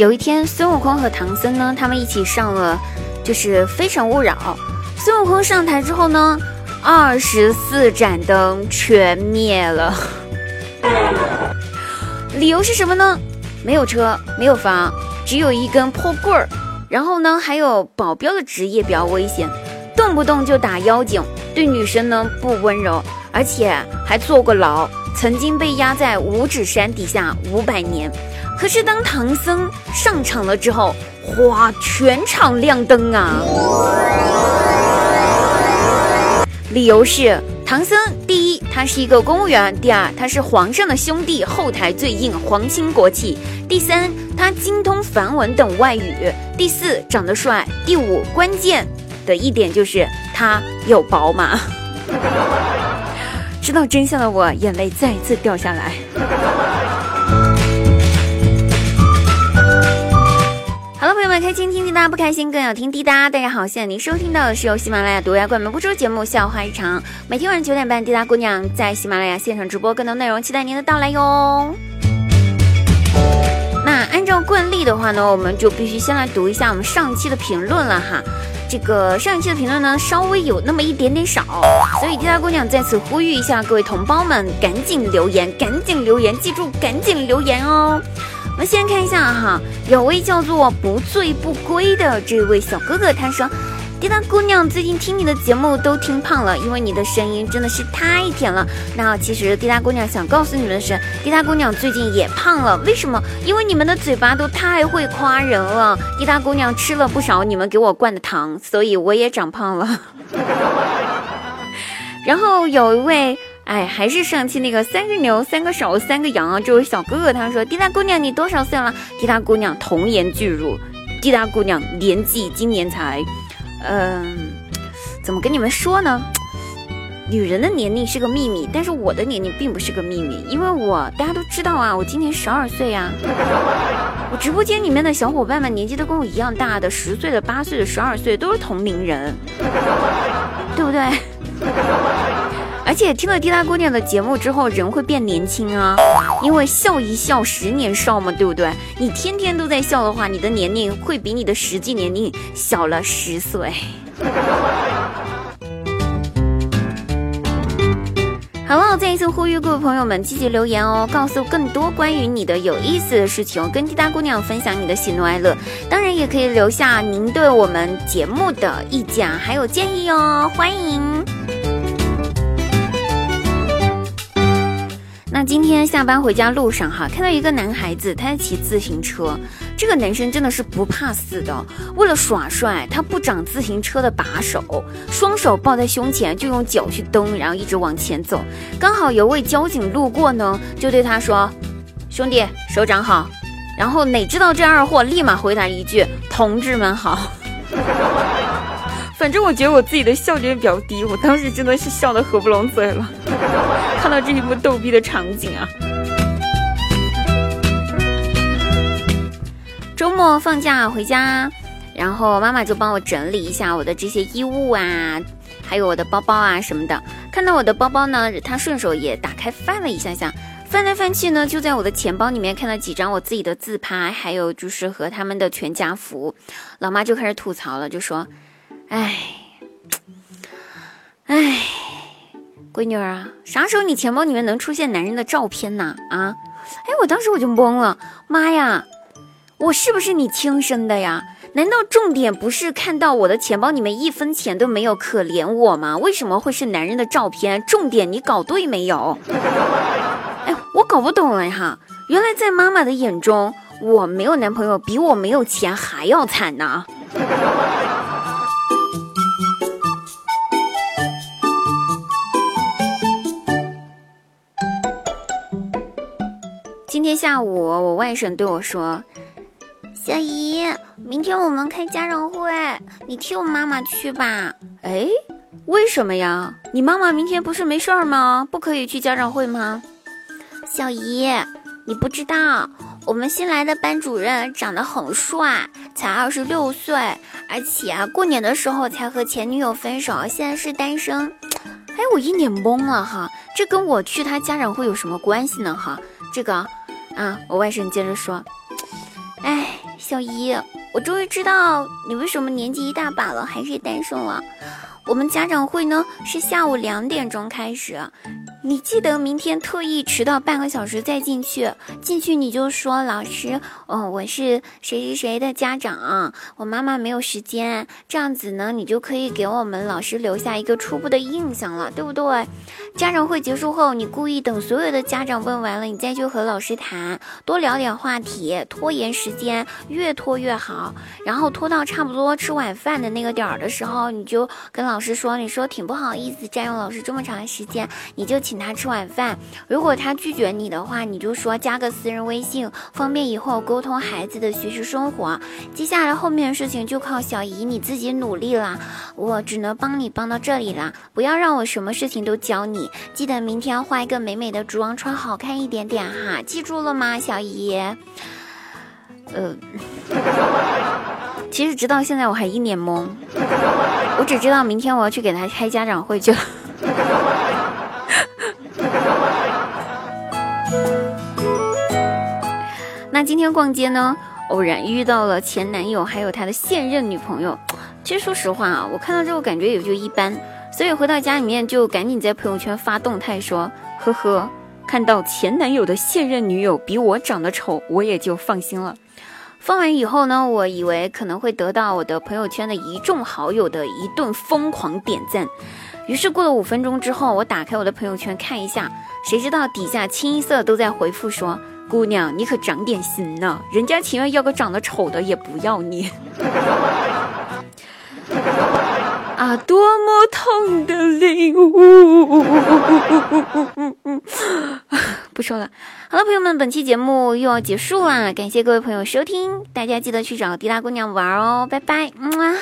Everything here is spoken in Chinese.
有一天，孙悟空和唐僧呢，他们一起上了，就是《非诚勿扰》。孙悟空上台之后呢，二十四盏灯全灭了。理由是什么呢？没有车，没有房，只有一根破棍儿。然后呢，还有保镖的职业比较危险，动不动就打妖精，对女生呢不温柔，而且还坐过牢，曾经被压在五指山底下五百年。可是当唐僧上场了之后，哗，全场亮灯啊！理由是唐僧第一，他是一个公务员；第二，他是皇上的兄弟，后台最硬，皇亲国戚；第三，他精通梵文等外语；第四，长得帅；第五，关键的一点就是他有宝马。知道真相的我，眼泪再次掉下来。好了，朋友们，开心听滴答，不开心更要听滴答。大家好，现在您收听到的是由喜马拉雅独家冠名播出节目《笑话日常》，每天晚上九点半，滴答姑娘在喜马拉雅现场直播，更多内容期待您的到来哟。那按照惯例的话呢，我们就必须先来读一下我们上期的评论了哈。这个上一期的评论呢，稍微有那么一点点少，所以滴答姑娘在此呼吁一下各位同胞们，赶紧留言，赶紧留言，记住赶紧留言哦。我们先看一下哈，有位叫做不醉不归的这位小哥哥，他说：“滴答姑娘最近听你的节目都听胖了，因为你的声音真的是太甜了。”那其实滴答姑娘想告诉你们的是，滴答姑娘最近也胖了，为什么？因为你们的嘴巴都太会夸人了。滴答姑娘吃了不少你们给我灌的糖，所以我也长胖了。然后有一位。哎，还是上期那个三个牛、三个手、三个羊啊！这位小哥哥他说：“滴答姑娘，你多少岁了？”滴答姑娘童颜巨乳，滴答姑娘年纪今年才……嗯，怎么跟你们说呢？女人的年龄是个秘密，但是我的年龄并不是个秘密，因为我大家都知道啊，我今年十二岁呀。我直播间里面的小伙伴们年纪都跟我一样大的，十岁的、八岁的、十二岁都是同龄人，对不对？而且听了滴答姑娘的节目之后，人会变年轻啊，因为笑一笑，十年少嘛，对不对？你天天都在笑的话，你的年龄会比你的实际年龄小了十岁。好了，再一次呼吁各位朋友们积极留言哦，告诉更多关于你的有意思的事情，跟滴答姑娘分享你的喜怒哀乐。当然，也可以留下您对我们节目的意见还有建议哦，欢迎。那今天下班回家路上哈，看到一个男孩子，他在骑自行车。这个男生真的是不怕死的，为了耍帅，他不长自行车的把手，双手抱在胸前，就用脚去蹬，然后一直往前走。刚好有位交警路过呢，就对他说：“兄弟，手掌好。”然后哪知道这二货立马回答一句：“同志们好。”反正我觉得我自己的笑点比较低，我当时真的是笑得合不拢嘴了。看到这一幕逗逼的场景啊！周末放假回家，然后妈妈就帮我整理一下我的这些衣物啊，还有我的包包啊什么的。看到我的包包呢，她顺手也打开翻了一下下，翻来翻去呢，就在我的钱包里面看到几张我自己的自拍，还有就是和他们的全家福。老妈就开始吐槽了，就说。哎，哎，闺女儿啊，啥时候你钱包里面能出现男人的照片呢？啊，哎，我当时我就懵了，妈呀，我是不是你亲生的呀？难道重点不是看到我的钱包里面一分钱都没有，可怜我吗？为什么会是男人的照片？重点你搞对没有？哎，我搞不懂了哈，原来在妈妈的眼中，我没有男朋友比我没有钱还要惨呢。今天下午，我外甥对我说：“小姨，明天我们开家长会，你替我妈妈去吧。”哎，为什么呀？你妈妈明天不是没事儿吗？不可以去家长会吗？小姨，你不知道，我们新来的班主任长得很帅，才二十六岁，而且啊，过年的时候才和前女友分手，现在是单身。哎，我一脸懵了哈，这跟我去他家长会有什么关系呢？哈，这个。啊！我外甥接着说：“哎，小姨，我终于知道你为什么年纪一大把了还是单身了。我们家长会呢是下午两点钟开始。你记得明天特意迟到半个小时再进去，进去你就说老师，哦，我是谁谁谁的家长，我妈妈没有时间，这样子呢，你就可以给我们老师留下一个初步的印象了，对不对？家长会结束后，你故意等所有的家长问完了，你再去和老师谈，多聊点话题，拖延时间，越拖越好。然后拖到差不多吃晚饭的那个点儿的时候，你就跟老师说，你说挺不好意思占用老师这么长时间，你就。请他吃晚饭，如果他拒绝你的话，你就说加个私人微信，方便以后沟通孩子的学习生活。接下来后面的事情就靠小姨你自己努力了，我只能帮你帮到这里了。不要让我什么事情都教你，记得明天要化一个美美的妆，穿好看一点点哈，记住了吗，小姨？呃，其实直到现在我还一脸懵，我只知道明天我要去给他开家长会去了。那今天逛街呢，偶然遇到了前男友，还有他的现任女朋友。其实说实话啊，我看到之后感觉也就一般，所以回到家里面就赶紧在朋友圈发动态说：“呵呵，看到前男友的现任女友比我长得丑，我也就放心了。”放完以后呢，我以为可能会得到我的朋友圈的一众好友的一顿疯狂点赞。于是过了五分钟之后，我打开我的朋友圈看一下，谁知道底下清一色都在回复说：“姑娘，你可长点心呐，人家情愿要个长得丑的，也不要你。”啊，多么痛的领悟！不说了，好了，朋友们，本期节目又要结束啦，感谢各位朋友收听，大家记得去找滴答姑娘玩哦，拜拜，嗯啊。